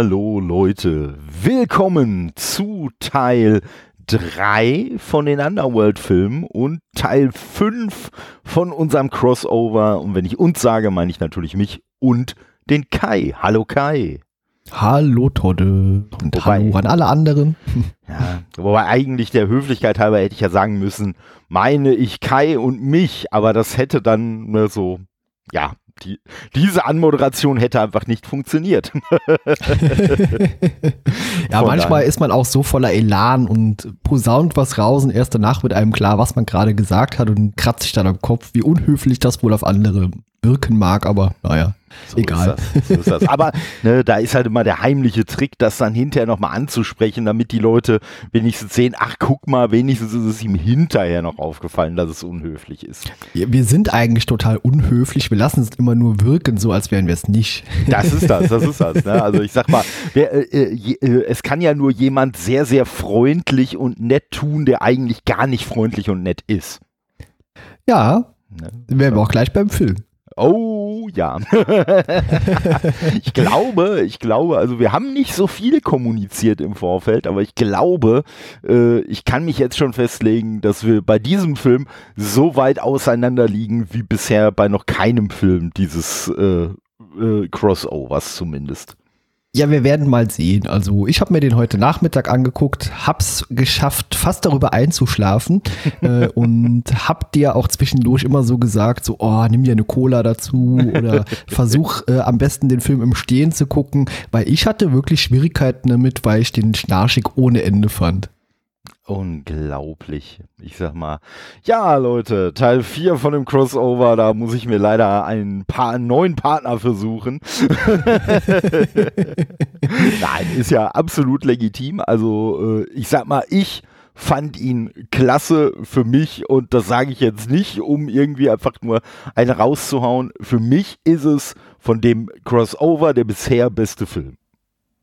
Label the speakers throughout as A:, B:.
A: Hallo Leute, willkommen zu Teil 3 von den Underworld-Filmen und Teil 5 von unserem Crossover. Und wenn ich uns sage, meine ich natürlich mich und den Kai. Hallo Kai.
B: Hallo Todde und wobei, hallo an alle anderen.
A: Ja, wobei eigentlich der Höflichkeit halber hätte ich ja sagen müssen, meine ich Kai und mich, aber das hätte dann ne, so, ja, die, diese Anmoderation hätte einfach nicht funktioniert.
B: ja, manchmal ist man auch so voller Elan und posaunt was raus und erst danach wird einem klar, was man gerade gesagt hat und kratzt sich dann am Kopf, wie unhöflich das wohl auf andere wirken mag, aber naja. So Egal.
A: Ist das, so ist das. Aber ne, da ist halt immer der heimliche Trick, das dann hinterher nochmal anzusprechen, damit die Leute wenigstens sehen, ach guck mal, wenigstens ist es ihm hinterher noch aufgefallen, dass es unhöflich ist.
B: Wir sind eigentlich total unhöflich, wir lassen es immer nur wirken, so als wären wir es nicht.
A: Das ist das, das ist das. Ne? Also ich sag mal, wer, äh, äh, es kann ja nur jemand sehr, sehr freundlich und nett tun, der eigentlich gar nicht freundlich und nett ist.
B: Ja, ne? wären wir auch gleich beim Film.
A: Oh ja. ich glaube, ich glaube, also wir haben nicht so viel kommuniziert im Vorfeld, aber ich glaube, äh, ich kann mich jetzt schon festlegen, dass wir bei diesem Film so weit auseinander liegen wie bisher bei noch keinem Film dieses äh, äh, Crossovers zumindest.
B: Ja, wir werden mal sehen. Also ich habe mir den heute Nachmittag angeguckt, hab's geschafft, fast darüber einzuschlafen äh, und hab dir auch zwischendurch immer so gesagt, so, oh, nimm dir eine Cola dazu oder versuch äh, am besten den Film im Stehen zu gucken, weil ich hatte wirklich Schwierigkeiten damit, weil ich den schnarchig ohne Ende fand.
A: Unglaublich. Ich sag mal, ja, Leute, Teil 4 von dem Crossover, da muss ich mir leider einen, pa neuen Partner versuchen. Nein, ist ja absolut legitim. Also, äh, ich sag mal, ich fand ihn klasse für mich und das sage ich jetzt nicht, um irgendwie einfach nur einen rauszuhauen. Für mich ist es von dem Crossover der bisher beste Film.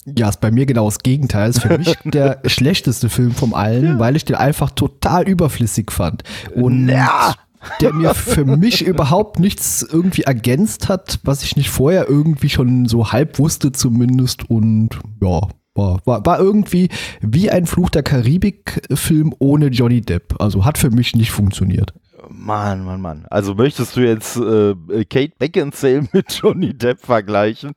B: Ja, ist bei mir genau das Gegenteil. Ist für mich der schlechteste Film von allen, ja. weil ich den einfach total überflüssig fand. Und ja. der mir für mich überhaupt nichts irgendwie ergänzt hat, was ich nicht vorher irgendwie schon so halb wusste zumindest. Und ja, war, war, war irgendwie wie ein Fluch der Karibik-Film ohne Johnny Depp. Also hat für mich nicht funktioniert.
A: Mann, Mann, Mann. Also möchtest du jetzt äh, Kate Beckinsale mit Johnny Depp vergleichen?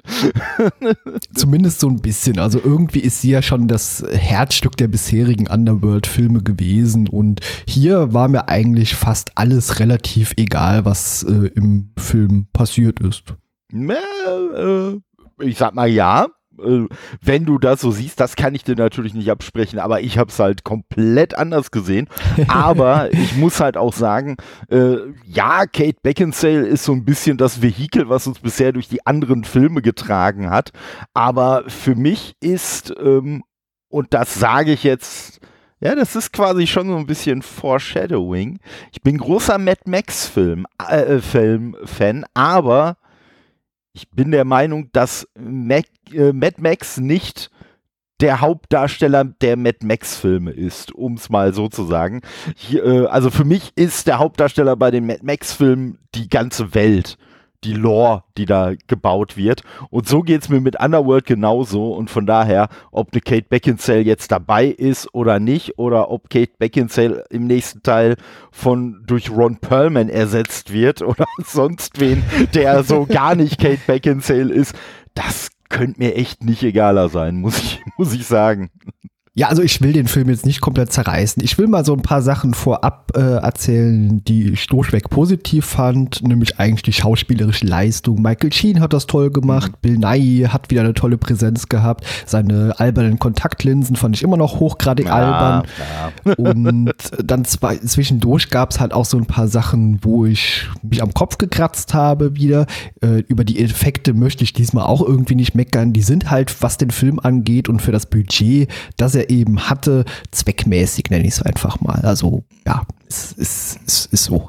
B: Zumindest so ein bisschen. Also irgendwie ist sie ja schon das Herzstück der bisherigen Underworld-Filme gewesen und hier war mir eigentlich fast alles relativ egal, was äh, im Film passiert ist.
A: Äh, ich sag mal ja, wenn du das so siehst, das kann ich dir natürlich nicht absprechen, aber ich habe es halt komplett anders gesehen. Aber ich muss halt auch sagen, äh, ja, Kate Beckinsale ist so ein bisschen das Vehikel, was uns bisher durch die anderen Filme getragen hat. Aber für mich ist, ähm, und das sage ich jetzt, ja, das ist quasi schon so ein bisschen Foreshadowing. Ich bin großer Mad Max Film, äh, Film Fan, aber ich bin der Meinung, dass Mac, äh, Mad Max nicht der Hauptdarsteller der Mad Max-Filme ist, um es mal so zu sagen. Hier, äh, also für mich ist der Hauptdarsteller bei den Mad Max-Filmen die ganze Welt die Lore, die da gebaut wird. Und so geht es mir mit Underworld genauso. Und von daher, ob eine Kate Beckinsale jetzt dabei ist oder nicht, oder ob Kate Beckinsale im nächsten Teil von durch Ron Perlman ersetzt wird oder sonst wen, der so gar nicht Kate Beckinsale ist, das könnte mir echt nicht egaler sein, muss ich, muss ich sagen.
B: Ja, also ich will den Film jetzt nicht komplett zerreißen. Ich will mal so ein paar Sachen vorab äh, erzählen, die ich durchweg positiv fand, nämlich eigentlich die schauspielerische Leistung. Michael Sheen hat das toll gemacht, mhm. Bill Nye hat wieder eine tolle Präsenz gehabt, seine albernen Kontaktlinsen fand ich immer noch hochgradig ja, albern. Ja. Und dann zwei, zwischendurch gab es halt auch so ein paar Sachen, wo ich mich am Kopf gekratzt habe wieder. Äh, über die Effekte möchte ich diesmal auch irgendwie nicht meckern. Die sind halt, was den Film angeht und für das Budget, dass er eben hatte, zweckmäßig, nenne ich es einfach mal. Also ja, es ist, ist, ist so.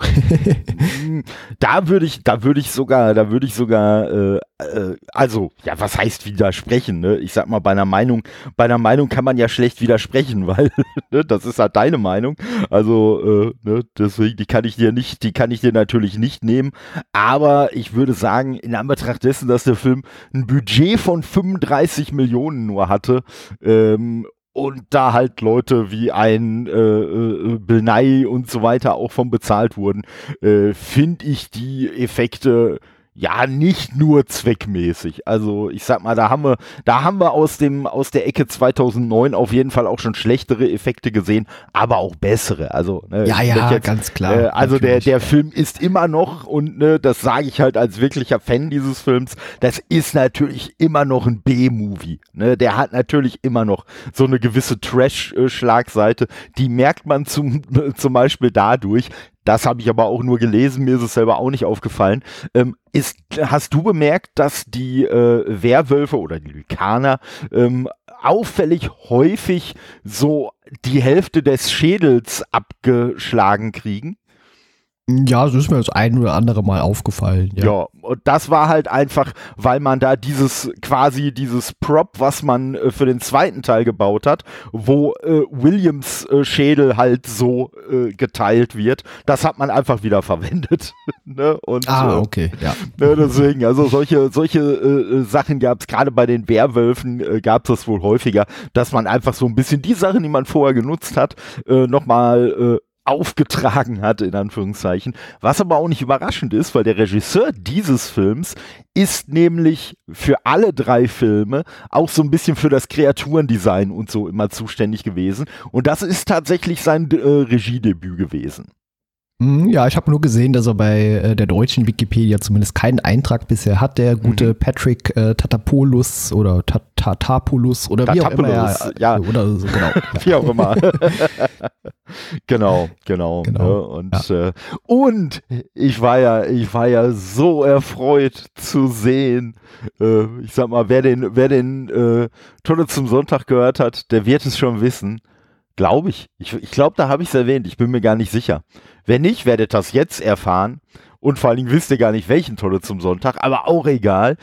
A: da würde ich, da würde ich sogar, da würde ich sogar, äh, äh, also, ja, was heißt widersprechen? Ne? Ich sag mal, bei einer Meinung, bei einer Meinung kann man ja schlecht widersprechen, weil ne, das ist halt deine Meinung. Also, äh, ne, deswegen, die kann ich dir nicht, die kann ich dir natürlich nicht nehmen. Aber ich würde sagen, in Anbetracht dessen, dass der Film ein Budget von 35 Millionen nur hatte ähm, und da halt Leute wie ein äh, äh, Nye und so weiter auch von bezahlt wurden, äh, finde ich die Effekte ja, nicht nur zweckmäßig. Also ich sag mal, da haben wir, da haben wir aus dem aus der Ecke 2009 auf jeden Fall auch schon schlechtere Effekte gesehen, aber auch bessere. Also
B: ne, ja, ja, jetzt, ganz klar.
A: Äh, also der der Film ist immer noch und ne, das sage ich halt als wirklicher Fan dieses Films. Das ist natürlich immer noch ein B-Movie. Ne, der hat natürlich immer noch so eine gewisse Trash-Schlagseite. Die merkt man zum zum Beispiel dadurch, das habe ich aber auch nur gelesen, mir ist es selber auch nicht aufgefallen. Ähm, ist, hast du bemerkt, dass die äh, Werwölfe oder die Lykaner ähm, auffällig häufig so die Hälfte des Schädels abgeschlagen kriegen?
B: Ja, so ist mir das ein oder andere Mal aufgefallen.
A: Ja. ja, und das war halt einfach, weil man da dieses quasi dieses Prop, was man äh, für den zweiten Teil gebaut hat, wo äh, Williams äh, Schädel halt so äh, geteilt wird, das hat man einfach wieder verwendet. ne? und,
B: ah, äh, okay, ja.
A: Ne, deswegen, also solche, solche äh, Sachen gab es gerade bei den Werwölfen, gab es das wohl häufiger, dass man einfach so ein bisschen die Sachen, die man vorher genutzt hat, äh, nochmal aufgetragen hat, in Anführungszeichen. Was aber auch nicht überraschend ist, weil der Regisseur dieses Films ist nämlich für alle drei Filme auch so ein bisschen für das Kreaturendesign und so immer zuständig gewesen. Und das ist tatsächlich sein äh, Regiedebüt gewesen.
B: Hm, ja, ich habe nur gesehen, dass er bei äh, der deutschen Wikipedia zumindest keinen Eintrag bisher hat. Der gute mhm. Patrick äh, Tatapoulos oder Tatapoulos oder wie auch immer. Ja,
A: ja. Oder so, genau. wie auch immer. genau, genau. genau. Ne? Und, ja. äh, und ich war ja, ich war ja so erfreut zu sehen. Äh, ich sag mal, wer den, wer den äh, Tonne zum Sonntag gehört hat, der wird es schon wissen. Glaube ich. Ich, ich glaube, da habe ich es erwähnt. Ich bin mir gar nicht sicher. Wenn nicht, werdet das jetzt erfahren. Und vor allen Dingen wisst ihr gar nicht, welchen Tolle zum Sonntag, aber auch egal.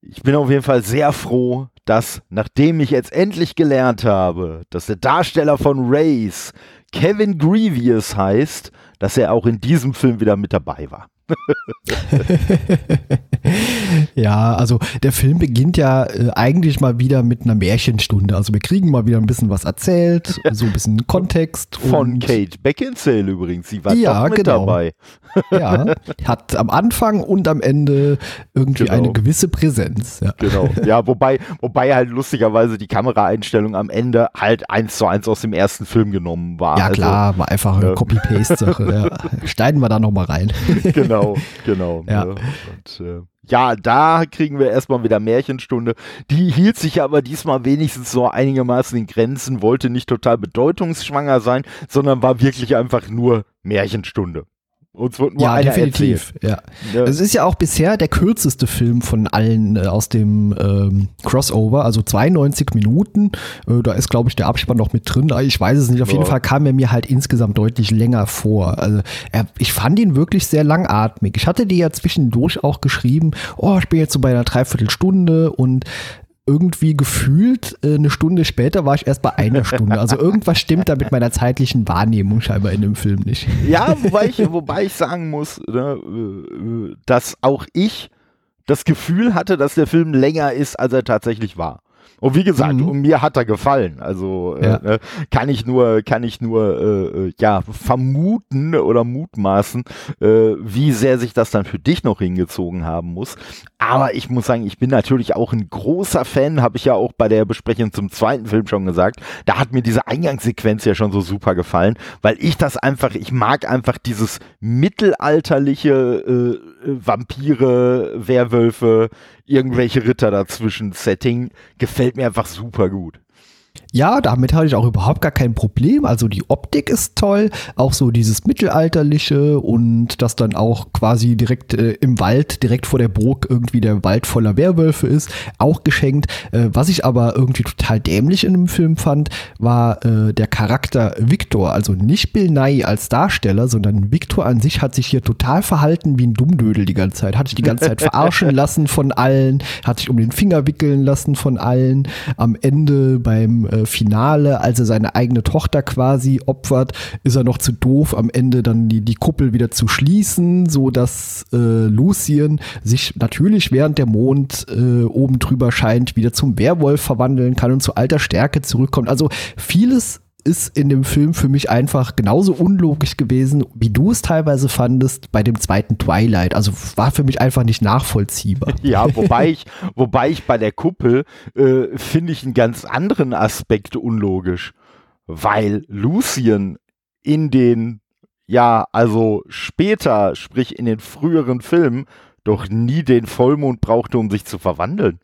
A: Ich bin auf jeden Fall sehr froh, dass, nachdem ich jetzt endlich gelernt habe, dass der Darsteller von Race Kevin Grievous heißt, dass er auch in diesem Film wieder mit dabei war.
B: ja, also der Film beginnt ja äh, eigentlich mal wieder mit einer Märchenstunde. Also wir kriegen mal wieder ein bisschen was erzählt, so ein bisschen Kontext.
A: Von Kate Beckinsale übrigens. Sie war ja, mit genau. dabei.
B: ja, hat am Anfang und am Ende irgendwie genau. eine gewisse Präsenz. Ja.
A: Genau. Ja, wobei, wobei halt lustigerweise die Kameraeinstellung am Ende halt eins zu eins aus dem ersten Film genommen war.
B: Ja, klar, also, war einfach eine Copy-Paste-Sache. ja. Schneiden wir da nochmal rein.
A: genau, genau. Ja. Ne? Und, äh, ja, da kriegen wir erstmal wieder Märchenstunde. Die hielt sich aber diesmal wenigstens so einigermaßen in Grenzen, wollte nicht total bedeutungsschwanger sein, sondern war wirklich einfach nur Märchenstunde.
B: Uns wird nur ja, definitiv. Ja. ja. Es ist ja auch bisher der kürzeste Film von allen äh, aus dem ähm, Crossover, also 92 Minuten. Äh, da ist, glaube ich, der Abspann noch mit drin. Ich weiß es nicht. Auf ja. jeden Fall kam er mir halt insgesamt deutlich länger vor. Also er, ich fand ihn wirklich sehr langatmig. Ich hatte dir ja zwischendurch auch geschrieben, oh, ich bin jetzt so bei einer Dreiviertelstunde und irgendwie gefühlt äh, eine Stunde später war ich erst bei einer Stunde. Also irgendwas stimmt da mit meiner zeitlichen Wahrnehmung scheinbar in dem Film nicht.
A: Ja, wobei ich, wobei ich sagen muss, ne, äh, dass auch ich das Gefühl hatte, dass der Film länger ist, als er tatsächlich war. Und wie gesagt, mhm. mir hat er gefallen. Also äh, ja. äh, kann ich nur, kann ich nur äh, äh, ja vermuten oder mutmaßen, äh, wie sehr sich das dann für dich noch hingezogen haben muss. Aber ich muss sagen, ich bin natürlich auch ein großer Fan, habe ich ja auch bei der Besprechung zum zweiten Film schon gesagt. Da hat mir diese Eingangssequenz ja schon so super gefallen, weil ich das einfach, ich mag einfach dieses mittelalterliche äh, Vampire, Werwölfe, irgendwelche Ritter dazwischen Setting gefällt mir einfach super gut.
B: Ja, damit hatte ich auch überhaupt gar kein Problem. Also die Optik ist toll, auch so dieses mittelalterliche und dass dann auch quasi direkt äh, im Wald, direkt vor der Burg irgendwie der Wald voller Werwölfe ist, auch geschenkt. Äh, was ich aber irgendwie total dämlich in dem Film fand, war äh, der Charakter Victor. Also nicht Bill Nye als Darsteller, sondern Victor an sich hat sich hier total verhalten wie ein Dummdödel die ganze Zeit. Hat sich die ganze Zeit verarschen lassen von allen, hat sich um den Finger wickeln lassen von allen. Am Ende beim äh, Finale, als er seine eigene Tochter quasi opfert, ist er noch zu doof, am Ende dann die, die Kuppel wieder zu schließen, so dass äh, Lucien sich natürlich während der Mond äh, oben drüber scheint, wieder zum Werwolf verwandeln kann und zu alter Stärke zurückkommt. Also vieles ist in dem Film für mich einfach genauso unlogisch gewesen, wie du es teilweise fandest bei dem zweiten Twilight. Also war für mich einfach nicht nachvollziehbar.
A: Ja, wobei ich, wobei ich bei der Kuppel äh, finde ich einen ganz anderen Aspekt unlogisch, weil Lucien in den, ja, also später, sprich in den früheren Filmen, doch nie den Vollmond brauchte, um sich zu verwandeln.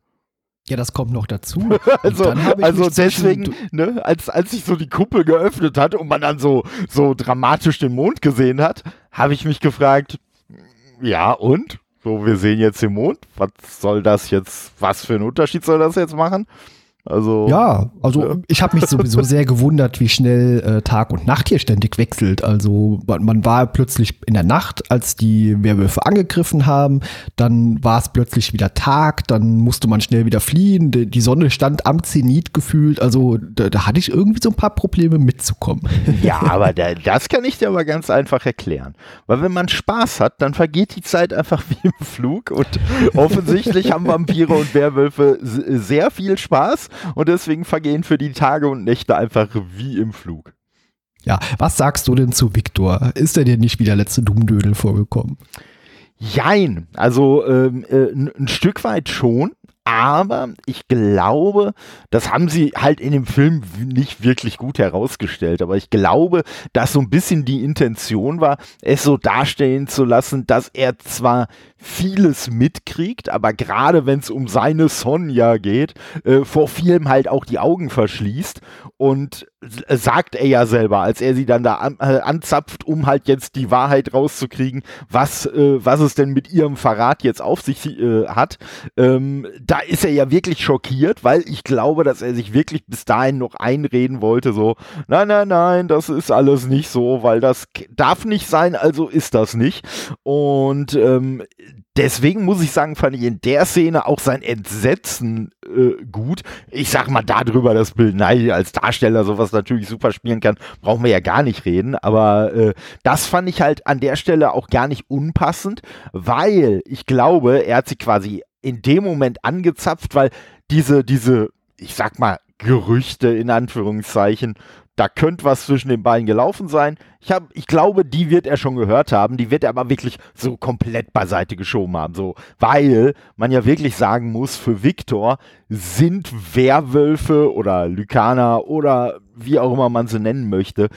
B: Ja, das kommt noch dazu.
A: also also deswegen, ne, als, als sich so die Kuppel geöffnet hat und man dann so, so dramatisch den Mond gesehen hat, habe ich mich gefragt, ja und? So, wir sehen jetzt den Mond. Was soll das jetzt, was für einen Unterschied soll das jetzt machen? Also
B: ja, also ja. ich habe mich sowieso sehr gewundert, wie schnell äh, Tag und Nacht hier ständig wechselt. Also man, man, war plötzlich in der Nacht, als die Werwölfe angegriffen haben, dann war es plötzlich wieder Tag, dann musste man schnell wieder fliehen. Die, die Sonne stand am Zenit gefühlt. Also da, da, hatte ich irgendwie so ein paar Probleme mitzukommen.
A: Ja, aber da, das kann ich dir aber ganz einfach erklären, weil wenn man Spaß hat, dann vergeht die Zeit einfach wie im Flug und offensichtlich haben Vampire und Werwölfe sehr viel Spaß und deswegen vergehen für die Tage und Nächte einfach wie im Flug.
B: Ja, was sagst du denn zu Viktor? Ist er dir nicht wie der letzte Dummdödel vorgekommen?
A: Jein, also ähm, äh, ein Stück weit schon, aber ich glaube, das haben sie halt in dem Film nicht wirklich gut herausgestellt, aber ich glaube, dass so ein bisschen die Intention war, es so darstellen zu lassen, dass er zwar vieles mitkriegt, aber gerade wenn es um seine Sonja geht, äh, vor vielem halt auch die Augen verschließt und sagt er ja selber, als er sie dann da an, äh, anzapft, um halt jetzt die Wahrheit rauszukriegen, was, äh, was es denn mit ihrem Verrat jetzt auf sich äh, hat. Ähm, da ist er ja wirklich schockiert, weil ich glaube, dass er sich wirklich bis dahin noch einreden wollte, so, nein, nein, nein, das ist alles nicht so, weil das darf nicht sein, also ist das nicht. Und ähm, deswegen muss ich sagen, fand ich in der Szene auch sein Entsetzen äh, gut. Ich sag mal darüber, dass Bill Nye als Darsteller sowas natürlich super spielen kann, brauchen wir ja gar nicht reden. Aber äh, das fand ich halt an der Stelle auch gar nicht unpassend, weil ich glaube, er hat sie quasi in dem Moment angezapft, weil diese, diese, ich sag mal, Gerüchte in Anführungszeichen da könnte was zwischen den beiden gelaufen sein. Ich, hab, ich glaube, die wird er schon gehört haben. Die wird er aber wirklich so komplett beiseite geschoben haben. So, weil man ja wirklich sagen muss, für Viktor sind Werwölfe oder Lykaner oder wie auch immer man sie nennen möchte,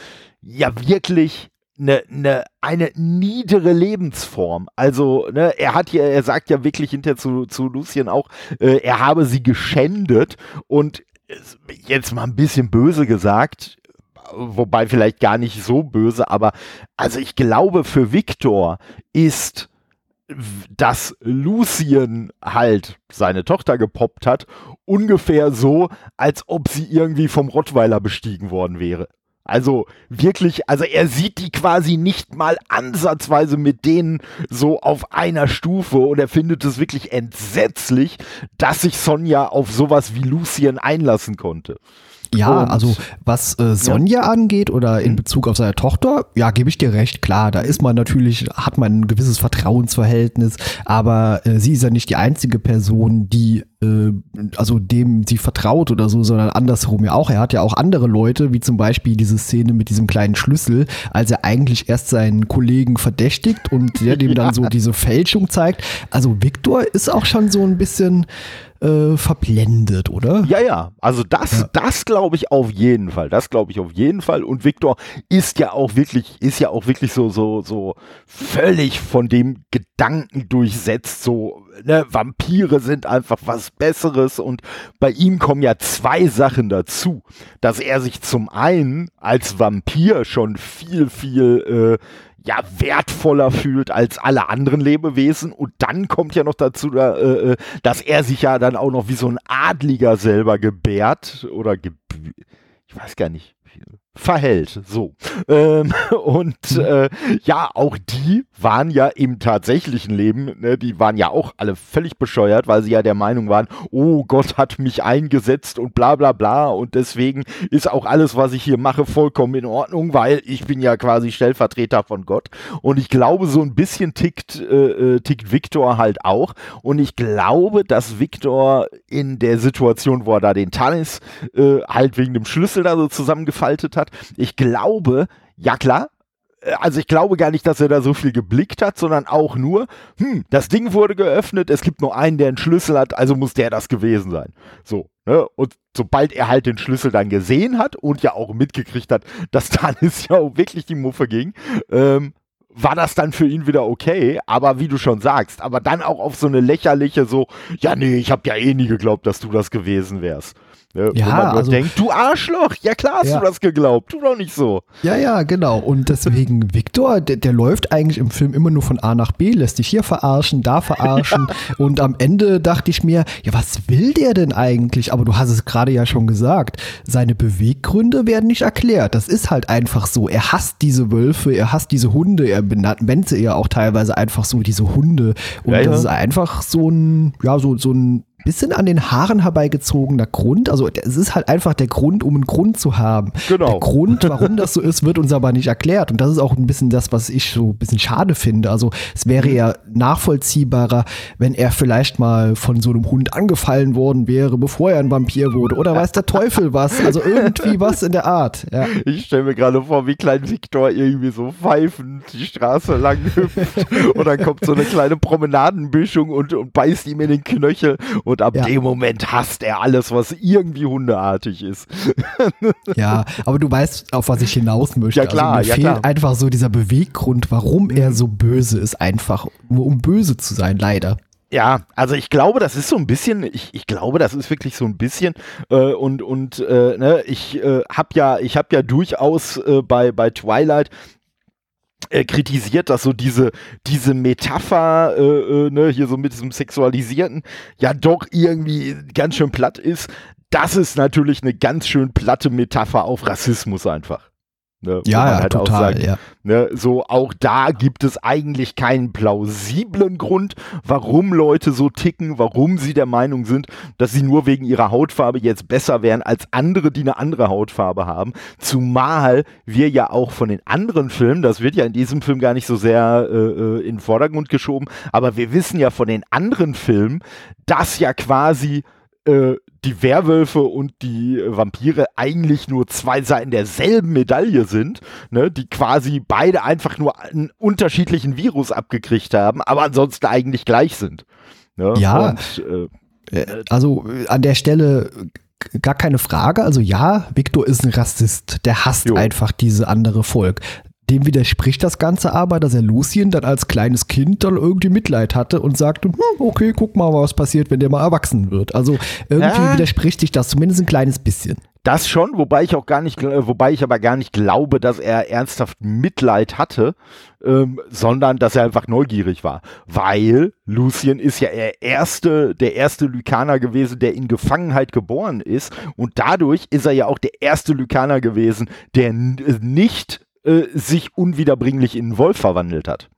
A: ja wirklich eine, eine, eine niedere Lebensform. Also, ne, er hat ja, er sagt ja wirklich hinter zu, zu Lucien auch, äh, er habe sie geschändet und jetzt mal ein bisschen böse gesagt, wobei vielleicht gar nicht so böse, aber also ich glaube, für Victor ist dass Lucien halt seine Tochter gepoppt hat, ungefähr so, als ob sie irgendwie vom Rottweiler bestiegen worden wäre. Also wirklich, also er sieht die quasi nicht mal ansatzweise mit denen so auf einer Stufe und er findet es wirklich entsetzlich, dass sich Sonja auf sowas wie Lucien einlassen konnte.
B: Ja, und, also was äh, Sonja ja. angeht oder in mhm. Bezug auf seine Tochter, ja, gebe ich dir recht, klar, da ist man natürlich, hat man ein gewisses Vertrauensverhältnis, aber äh, sie ist ja nicht die einzige Person, die, also dem sie vertraut oder so, sondern andersherum ja auch. Er hat ja auch andere Leute, wie zum Beispiel diese Szene mit diesem kleinen Schlüssel, als er eigentlich erst seinen Kollegen verdächtigt und der dem ja. dann so diese Fälschung zeigt. Also Viktor ist auch schon so ein bisschen äh, verblendet, oder?
A: Ja, ja. Also das, ja. das glaube ich auf jeden Fall. Das glaube ich auf jeden Fall. Und Victor ist ja auch wirklich, ist ja auch wirklich so, so, so völlig von dem Gedanken durchsetzt. So, ne, Vampire sind einfach was Besseres und bei ihm kommen ja zwei Sachen dazu, dass er sich zum einen als Vampir schon viel, viel äh, ja, wertvoller fühlt als alle anderen Lebewesen. Und dann kommt ja noch dazu, äh, äh, dass er sich ja dann auch noch wie so ein Adliger selber gebärt oder ge ich weiß gar nicht, verhält. So. Ähm, und äh, ja, auch die waren ja im tatsächlichen Leben, ne, die waren ja auch alle völlig bescheuert, weil sie ja der Meinung waren, oh Gott hat mich eingesetzt und bla bla bla und deswegen ist auch alles, was ich hier mache, vollkommen in Ordnung, weil ich bin ja quasi Stellvertreter von Gott. Und ich glaube, so ein bisschen tickt, äh, äh tickt Victor halt auch. Und ich glaube, dass Victor in der Situation, wo er da den Tanis äh, halt wegen dem Schlüssel da so zusammengefaltet hat, ich glaube, ja klar, äh, also ich glaube gar nicht, dass er da so viel geblickt hat, sondern auch nur, hm, das Ding wurde geöffnet, es gibt nur einen, der einen Schlüssel hat, also muss der das gewesen sein. So, ne? Und sobald er halt den Schlüssel dann gesehen hat und ja auch mitgekriegt hat, dass dann ist ja auch wirklich die Muffe ging, ähm, war das dann für ihn wieder okay, aber wie du schon sagst, aber dann auch auf so eine lächerliche so, ja nee, ich habe ja eh nie geglaubt, dass du das gewesen wärst. Ne? Ja, also, denkt, du Arschloch, ja klar hast ja. du das geglaubt, tu doch nicht so.
B: Ja, ja, genau. Und deswegen, Victor, der, der läuft eigentlich im Film immer nur von A nach B, lässt dich hier verarschen, da verarschen. und am Ende dachte ich mir, ja, was will der denn eigentlich? Aber du hast es gerade ja schon gesagt, seine Beweggründe werden nicht erklärt. Das ist halt einfach so. Er hasst diese Wölfe, er hasst diese Hunde, er benennt sie ja auch teilweise einfach so, diese Hunde. Und ja, das ist einfach so ein, ja, so, so ein bisschen an den Haaren herbeigezogener Grund. Also es ist halt einfach der Grund, um einen Grund zu haben. Genau. Der Grund, warum das so ist, wird uns aber nicht erklärt. Und das ist auch ein bisschen das, was ich so ein bisschen schade finde. Also es wäre ja nachvollziehbarer, wenn er vielleicht mal von so einem Hund angefallen worden wäre, bevor er ein Vampir wurde. Oder weiß der Teufel was. Also irgendwie was in der Art. Ja.
A: Ich stelle mir gerade vor, wie klein Viktor irgendwie so pfeifend die Straße lang hüpft. und dann kommt so eine kleine Promenadenbüschung und, und beißt ihm in den Knöchel und ab ja. dem Moment hasst er alles, was irgendwie hundeartig ist.
B: ja, aber du weißt, auf was ich hinaus möchte.
A: Ja klar,
B: also mir
A: ja
B: fehlt
A: klar.
B: einfach so dieser Beweggrund, warum er so böse ist, einfach nur um böse zu sein, leider.
A: Ja, also ich glaube, das ist so ein bisschen, ich, ich glaube, das ist wirklich so ein bisschen äh, und und äh, ne, ich äh, habe ja, ich habe ja durchaus äh, bei bei Twilight äh, kritisiert, dass so diese, diese Metapher, äh, äh, ne, hier so mit diesem Sexualisierten, ja doch irgendwie ganz schön platt ist. Das ist natürlich eine ganz schön platte Metapher auf Rassismus einfach.
B: Ne, ja, ja halt total, sagt, ja.
A: Ne, so auch da gibt es eigentlich keinen plausiblen Grund, warum Leute so ticken, warum sie der Meinung sind, dass sie nur wegen ihrer Hautfarbe jetzt besser wären als andere, die eine andere Hautfarbe haben. Zumal wir ja auch von den anderen Filmen, das wird ja in diesem Film gar nicht so sehr äh, äh in den Vordergrund geschoben, aber wir wissen ja von den anderen Filmen, dass ja quasi äh, die Werwölfe und die Vampire eigentlich nur zwei Seiten derselben Medaille sind, ne, die quasi beide einfach nur einen unterschiedlichen Virus abgekriegt haben, aber ansonsten eigentlich gleich sind.
B: Ne? Ja. Und, äh, äh also äh, an der Stelle gar keine Frage. Also ja, Victor ist ein Rassist. Der hasst jo. einfach diese andere Volk. Dem widerspricht das Ganze aber, dass er Lucien dann als kleines Kind dann irgendwie Mitleid hatte und sagte, hm, okay, guck mal, was passiert, wenn der mal erwachsen wird. Also irgendwie ja. widerspricht sich das zumindest ein kleines bisschen.
A: Das schon, wobei ich auch gar nicht, wobei ich aber gar nicht glaube, dass er ernsthaft Mitleid hatte, ähm, sondern dass er einfach neugierig war. Weil Lucien ist ja der erste, der erste Lykaner gewesen, der in Gefangenheit geboren ist. Und dadurch ist er ja auch der erste Lykaner gewesen, der nicht äh, sich unwiederbringlich in einen Wolf verwandelt hat.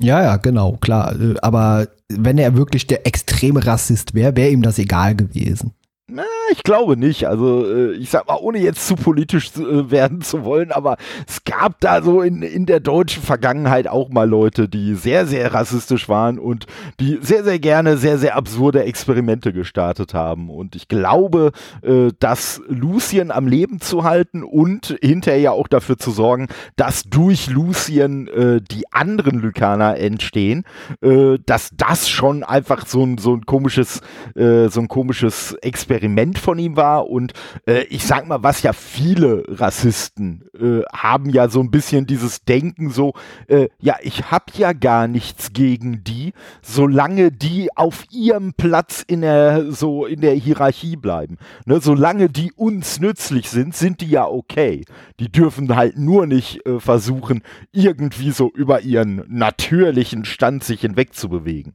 B: Ja, ja, genau, klar. Äh, aber wenn er wirklich der extreme Rassist wäre, wäre ihm das egal gewesen.
A: Na, ich glaube nicht. Also äh, ich sag mal, ohne jetzt zu politisch äh, werden zu wollen, aber es gab da so in, in der deutschen Vergangenheit auch mal Leute, die sehr, sehr rassistisch waren und die sehr, sehr gerne sehr, sehr absurde Experimente gestartet haben. Und ich glaube, äh, dass Lucien am Leben zu halten und hinterher auch dafür zu sorgen, dass durch Lucien die anderen Lykaner entstehen, dass das schon einfach so ein, so ein komisches, so ein komisches Experiment Experiment von ihm war und äh, ich sag mal, was ja viele Rassisten äh, haben ja so ein bisschen dieses Denken so, äh, ja, ich hab ja gar nichts gegen die, solange die auf ihrem Platz in der so in der Hierarchie bleiben. Ne, solange die uns nützlich sind, sind die ja okay. Die dürfen halt nur nicht äh, versuchen, irgendwie so über ihren natürlichen Stand sich hinwegzubewegen.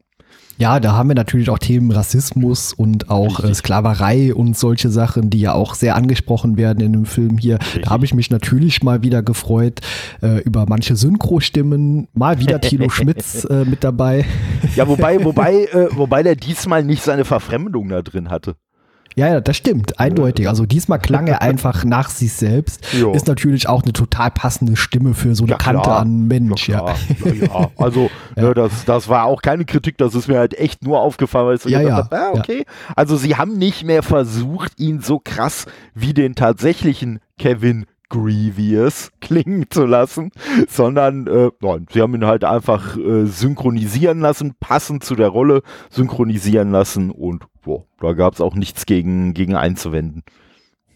B: Ja, da haben wir natürlich auch Themen Rassismus und auch äh, Sklaverei und solche Sachen, die ja auch sehr angesprochen werden in dem Film hier. Richtig. Da habe ich mich natürlich mal wieder gefreut äh, über manche Synchrostimmen. Mal wieder Tilo Schmitz äh, mit dabei.
A: Ja, wobei, wobei, äh, wobei der diesmal nicht seine Verfremdung da drin hatte.
B: Ja, ja, das stimmt, eindeutig. Also diesmal klang er einfach nach sich selbst. Jo. Ist natürlich auch eine total passende Stimme für so eine ja, Kante klar. an Mensch. Ja,
A: ja. ja. Also ne, das, das war auch keine Kritik, das ist mir halt echt nur aufgefallen, weil ich so
B: ja,
A: gedacht habe, ah, okay. Also sie haben nicht mehr versucht, ihn so krass wie den tatsächlichen Kevin Grievous klingen zu lassen, sondern äh, nein, sie haben ihn halt einfach äh, synchronisieren lassen, passend zu der Rolle synchronisieren lassen und boah, da gab es auch nichts gegen, gegen einzuwenden.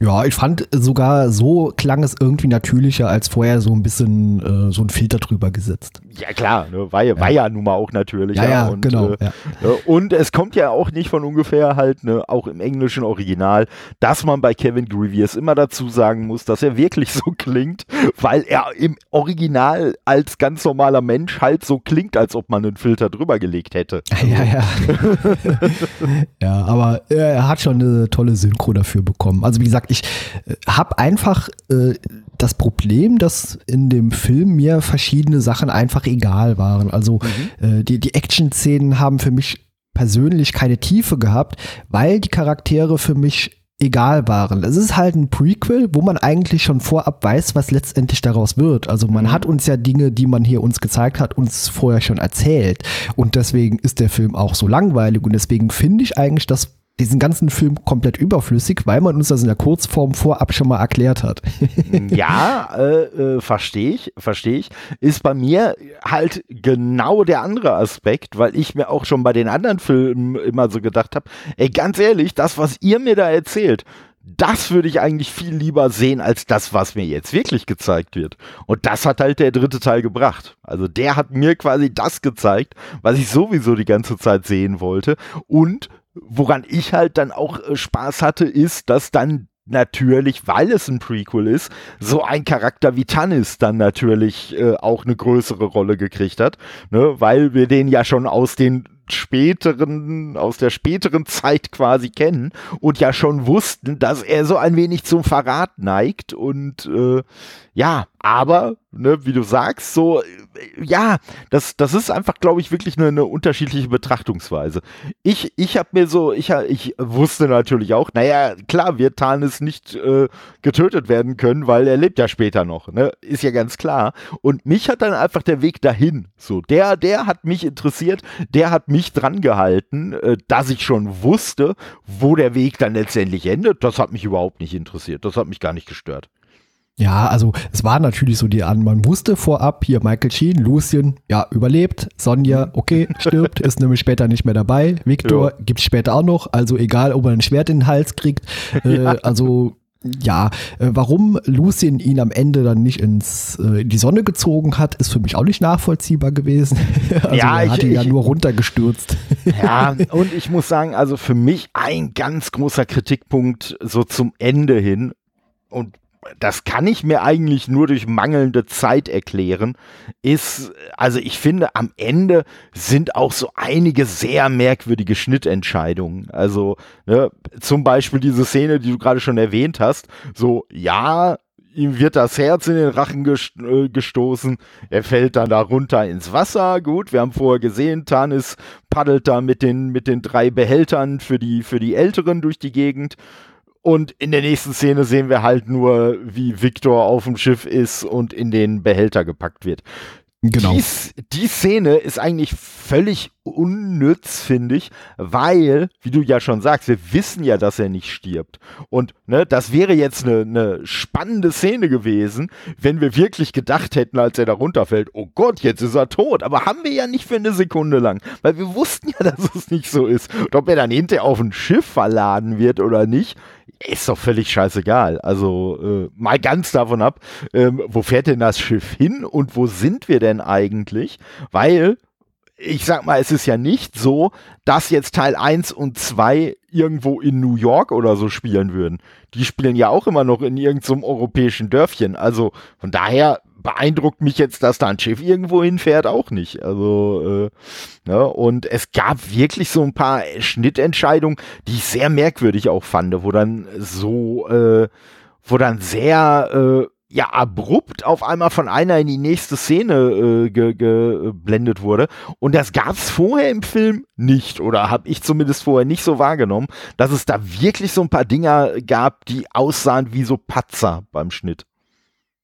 B: Ja, ich fand sogar so klang es irgendwie natürlicher als vorher so ein bisschen äh, so ein Filter drüber gesetzt.
A: Ja klar, ne, war, ja, war ja nun mal auch natürlicher.
B: Ja, ja
A: und,
B: genau.
A: Äh, ja. Ne, und es kommt ja auch nicht von ungefähr halt, ne, auch im englischen Original, dass man bei Kevin Grievous immer dazu sagen muss, dass er wirklich so klingt, weil er im Original als ganz normaler Mensch halt so klingt, als ob man einen Filter drüber gelegt hätte.
B: Ja, ja. ja, aber er hat schon eine tolle Synchro dafür bekommen. Also wie gesagt, ich äh, habe einfach äh, das Problem, dass in dem Film mir verschiedene Sachen einfach egal waren. Also mhm. äh, die, die Action-Szenen haben für mich persönlich keine Tiefe gehabt, weil die Charaktere für mich egal waren. Es ist halt ein Prequel, wo man eigentlich schon vorab weiß, was letztendlich daraus wird. Also man mhm. hat uns ja Dinge, die man hier uns gezeigt hat, uns vorher schon erzählt. Und deswegen ist der Film auch so langweilig. Und deswegen finde ich eigentlich, dass diesen ganzen Film komplett überflüssig, weil man uns das in der Kurzform vorab schon mal erklärt hat.
A: ja, äh, äh, verstehe ich, verstehe ich. Ist bei mir halt genau der andere Aspekt, weil ich mir auch schon bei den anderen Filmen immer so gedacht habe, ey, ganz ehrlich, das, was ihr mir da erzählt, das würde ich eigentlich viel lieber sehen als das, was mir jetzt wirklich gezeigt wird. Und das hat halt der dritte Teil gebracht. Also der hat mir quasi das gezeigt, was ich sowieso die ganze Zeit sehen wollte. Und woran ich halt dann auch äh, Spaß hatte, ist, dass dann natürlich, weil es ein Prequel ist, so ein Charakter wie Tannis dann natürlich äh, auch eine größere Rolle gekriegt hat, ne? weil wir den ja schon aus den späteren, aus der späteren Zeit quasi kennen und ja schon wussten, dass er so ein wenig zum Verrat neigt und äh, ja, aber, ne, wie du sagst, so, ja, das, das ist einfach, glaube ich, wirklich eine, eine, unterschiedliche Betrachtungsweise. Ich, ich habe mir so, ich, ich wusste natürlich auch, naja, klar, wird Tarnis nicht äh, getötet werden können, weil er lebt ja später noch, ne, ist ja ganz klar. Und mich hat dann einfach der Weg dahin, so, der, der hat mich interessiert, der hat mich dran gehalten, äh, dass ich schon wusste, wo der Weg dann letztendlich endet. Das hat mich überhaupt nicht interessiert, das hat mich gar nicht gestört.
B: Ja, also es war natürlich so die an, man wusste vorab, hier Michael Sheen, Lucien, ja, überlebt, Sonja, okay, stirbt, ist nämlich später nicht mehr dabei, Victor ja. es später auch noch, also egal, ob er ein Schwert in den Hals kriegt, äh, ja. also ja, äh, warum Lucien ihn am Ende dann nicht ins, äh, in die Sonne gezogen hat, ist für mich auch nicht nachvollziehbar gewesen. also ja, er hat ihn ja nur runtergestürzt.
A: ja, und ich muss sagen, also für mich ein ganz großer Kritikpunkt so zum Ende hin und das kann ich mir eigentlich nur durch mangelnde Zeit erklären, ist, also ich finde, am Ende sind auch so einige sehr merkwürdige Schnittentscheidungen. Also, ne, zum Beispiel diese Szene, die du gerade schon erwähnt hast, so, ja, ihm wird das Herz in den Rachen äh, gestoßen, er fällt dann da runter ins Wasser. Gut, wir haben vorher gesehen, Tanis paddelt da mit den, mit den drei Behältern für die, für die Älteren durch die Gegend. Und in der nächsten Szene sehen wir halt nur, wie Victor auf dem Schiff ist und in den Behälter gepackt wird.
B: Genau.
A: Die, die Szene ist eigentlich völlig unnütz, finde ich, weil, wie du ja schon sagst, wir wissen ja, dass er nicht stirbt. Und ne, das wäre jetzt eine ne spannende Szene gewesen, wenn wir wirklich gedacht hätten, als er da runterfällt, oh Gott, jetzt ist er tot. Aber haben wir ja nicht für eine Sekunde lang, weil wir wussten ja, dass es nicht so ist. Und ob er dann hinterher auf ein Schiff verladen wird oder nicht, ist doch völlig scheißegal. Also äh, mal ganz davon ab, ähm, wo fährt denn das Schiff hin und wo sind wir denn eigentlich? Weil, ich sag mal, es ist ja nicht so, dass jetzt Teil 1 und 2 irgendwo in New York oder so spielen würden. Die spielen ja auch immer noch in irgendeinem europäischen Dörfchen. Also von daher beeindruckt mich jetzt, dass da ein Schiff irgendwo hinfährt, auch nicht. Also, äh, ne? und es gab wirklich so ein paar Schnittentscheidungen, die ich sehr merkwürdig auch fand, wo dann so, äh, wo dann sehr, äh, ja, abrupt auf einmal von einer in die nächste Szene äh, geblendet ge wurde. Und das gab es vorher im Film nicht, oder habe ich zumindest vorher nicht so wahrgenommen, dass es da wirklich so ein paar Dinger gab, die aussahen wie so Patzer beim Schnitt.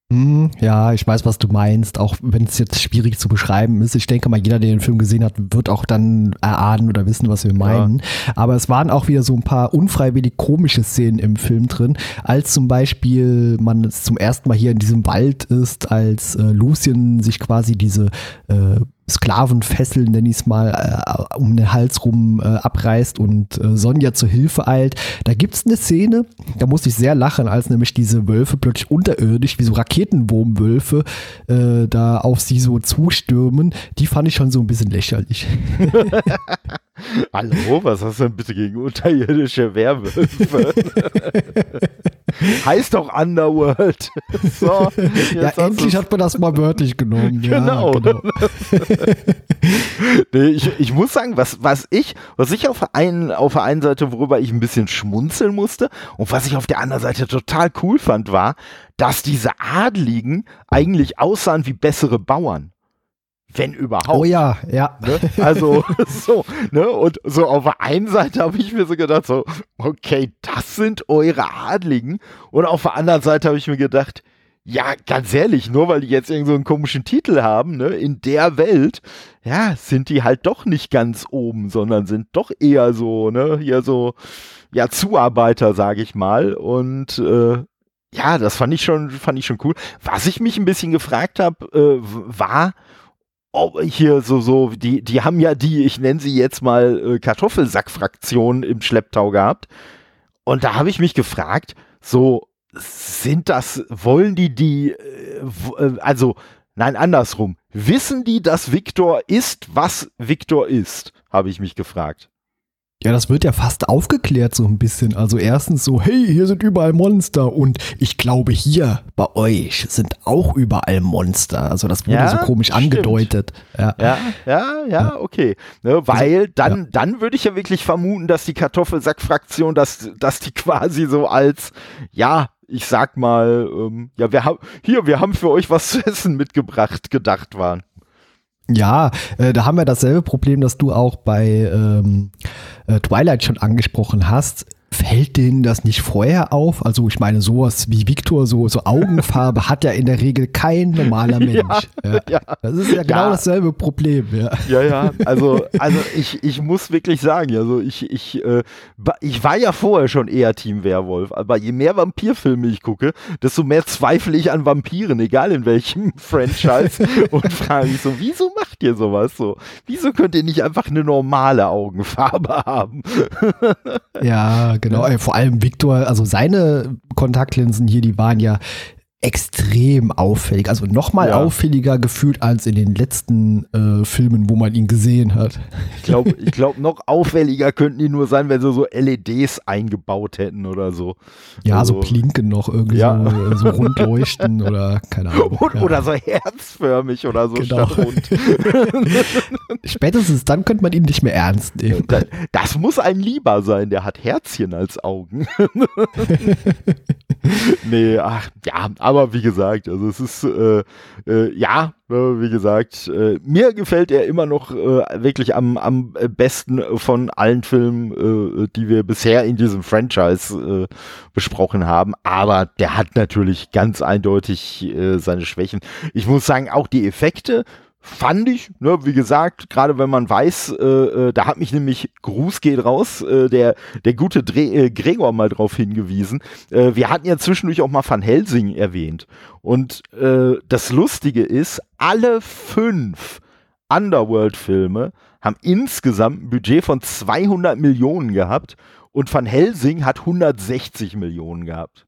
B: Hm, ja, ich weiß, was du meinst, auch wenn es jetzt schwierig zu beschreiben ist. Ich denke mal, jeder, der den Film gesehen hat, wird auch dann erahnen oder wissen, was wir meinen. Ja. Aber es waren auch wieder so ein paar unfreiwillig komische Szenen im Film drin, als zum Beispiel man zum ersten Mal hier in diesem Wald ist, als äh, Lucien sich quasi diese äh, Sklavenfessel, nenne ich es mal, äh, um den Hals rum äh, abreißt und äh, Sonja zur Hilfe eilt. Da gibt es eine Szene, da musste ich sehr lachen, als nämlich diese Wölfe plötzlich unterirdisch, wie so Raketenwurmwölfe, äh, da auf sie so zustürmen. Die fand ich schon so ein bisschen lächerlich.
A: Hallo, was hast du denn bitte gegen unterirdische Werwölfe? heißt doch Underworld.
B: so, ja, endlich hat man das mal wörtlich genommen. Genau. Ja, genau.
A: nee, ich, ich muss sagen, was, was ich, was ich auf, ein, auf der einen Seite, worüber ich ein bisschen schmunzeln musste und was ich auf der anderen Seite total cool fand, war, dass diese Adligen eigentlich aussahen wie bessere Bauern wenn überhaupt. Oh
B: ja, ja.
A: Ne? Also so, ne? Und so auf der einen Seite habe ich mir so gedacht, so, okay, das sind eure Adligen. Und auf der anderen Seite habe ich mir gedacht, ja, ganz ehrlich, nur weil die jetzt irgend so einen komischen Titel haben, ne, in der Welt, ja, sind die halt doch nicht ganz oben, sondern sind doch eher so, ne, hier so, ja, Zuarbeiter, sage ich mal. Und äh, ja, das fand ich schon, fand ich schon cool. Was ich mich ein bisschen gefragt habe, äh, war, oh, hier so, so, die, die haben ja die, ich nenne sie jetzt mal äh, Kartoffelsack-Fraktion im Schlepptau gehabt. Und da habe ich mich gefragt, so, sind das, wollen die die, äh, äh, also, nein, andersrum, wissen die, dass Viktor ist, was Viktor ist, habe ich mich gefragt.
B: Ja, das wird ja fast aufgeklärt so ein bisschen. Also erstens so, hey, hier sind überall Monster und ich glaube hier bei euch sind auch überall Monster. Also das wurde ja, so komisch stimmt. angedeutet.
A: Ja, ja, ja, ja okay. Ne, weil also, dann, ja. dann würde ich ja wirklich vermuten, dass die Kartoffelsack-Fraktion, dass, dass die quasi so als, ja, ich sag mal, ähm, ja, wir haben, hier, wir haben für euch was zu essen mitgebracht, gedacht waren.
B: Ja, äh, da haben wir dasselbe Problem, das du auch bei ähm, äh, Twilight schon angesprochen hast. Fällt denen das nicht vorher auf? Also ich meine, sowas wie Victor, so, so Augenfarbe hat ja in der Regel kein normaler Mensch. Ja, ja. Ja. Das ist ja genau dasselbe Problem. Ja,
A: ja, ja. Also, also ich, ich muss wirklich sagen, also ich, ich, äh, ich war ja vorher schon eher Team Werwolf, aber je mehr Vampirfilme ich gucke, desto mehr zweifle ich an Vampiren, egal in welchem Franchise und frage mich so, wieso macht ihr sowas so? Wieso könnt ihr nicht einfach eine normale Augenfarbe haben?
B: ja, genau. Vor allem Victor, also seine Kontaktlinsen hier, die waren ja extrem auffällig, also nochmal ja. auffälliger gefühlt als in den letzten äh, Filmen, wo man ihn gesehen hat.
A: Ich glaube, ich glaub, noch auffälliger könnten die nur sein, wenn sie so LEDs eingebaut hätten oder so.
B: Ja, also, so Plinken noch irgendwie ja. so, äh, so rund leuchten oder keine Ahnung.
A: Und, ja. Oder so herzförmig oder so
B: genau. Spätestens dann könnte man ihn nicht mehr ernst nehmen.
A: Das, das muss ein Lieber sein, der hat Herzchen als Augen. nee, ach, ja, aber wie gesagt, also es ist, äh, äh, ja, äh, wie gesagt, äh, mir gefällt er immer noch äh, wirklich am, am besten von allen Filmen, äh, die wir bisher in diesem Franchise besprochen haben. Aber der hat natürlich ganz eindeutig seine Schwächen. Ich muss sagen, auch die Effekte fand ich, ne, wie gesagt, gerade wenn man weiß, äh, äh, da hat mich nämlich Gruß geht raus, äh, der, der gute Dre äh, Gregor mal drauf hingewiesen. Äh, wir hatten ja zwischendurch auch mal Van Helsing erwähnt. Und äh, das Lustige ist, alle fünf Underworld-Filme haben insgesamt ein Budget von 200 Millionen gehabt und Van Helsing hat 160 Millionen gehabt.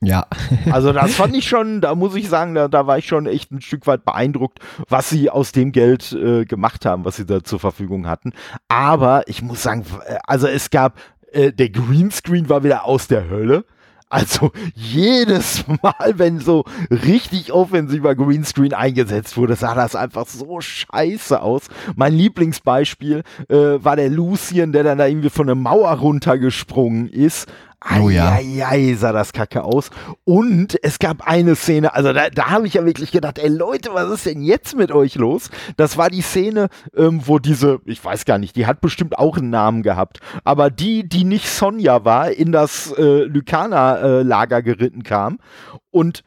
B: Ja.
A: Also das fand ich schon, da muss ich sagen, da, da war ich schon echt ein Stück weit beeindruckt, was sie aus dem Geld äh, gemacht haben, was sie da zur Verfügung hatten. Aber ich muss sagen, also es gab, äh, der Greenscreen war wieder aus der Hölle. Also jedes Mal, wenn so richtig offensiver Greenscreen eingesetzt wurde, sah das einfach so scheiße aus. Mein Lieblingsbeispiel äh, war der Lucien, der dann da irgendwie von der Mauer runtergesprungen ist
B: Oh ja.
A: Eieiei, sah das kacke aus. Und es gab eine Szene, also da, da habe ich ja wirklich gedacht, ey Leute, was ist denn jetzt mit euch los? Das war die Szene, ähm, wo diese, ich weiß gar nicht, die hat bestimmt auch einen Namen gehabt, aber die, die nicht Sonja war, in das äh, Lykaner-Lager äh, geritten kam. Und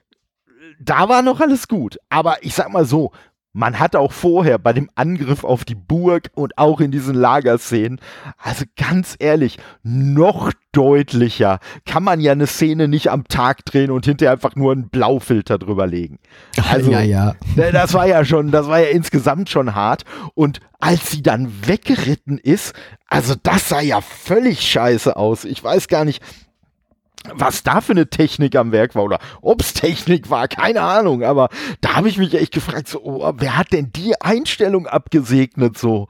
A: da war noch alles gut. Aber ich sag mal so, man hat auch vorher bei dem Angriff auf die Burg und auch in diesen Lagerszenen, also ganz ehrlich, noch deutlicher kann man ja eine Szene nicht am Tag drehen und hinterher einfach nur einen Blaufilter drüber legen.
B: Also, ja, ja.
A: Das war ja schon, das war ja insgesamt schon hart. Und als sie dann weggeritten ist, also das sah ja völlig scheiße aus. Ich weiß gar nicht, was da für eine Technik am Werk war oder ob es Technik war, keine Ahnung, aber da habe ich mich echt gefragt, so, oh, wer hat denn die Einstellung abgesegnet so?